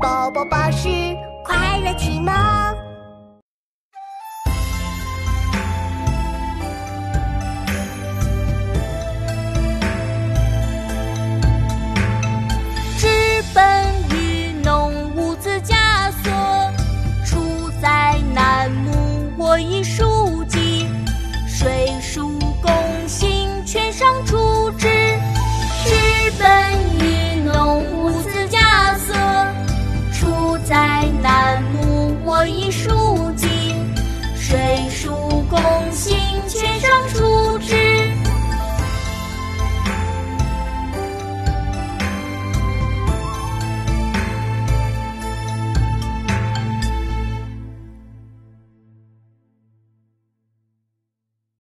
宝宝宝是快乐启蒙。直奔愚弄五字枷锁处在南木我已书记水属工行全上出。see.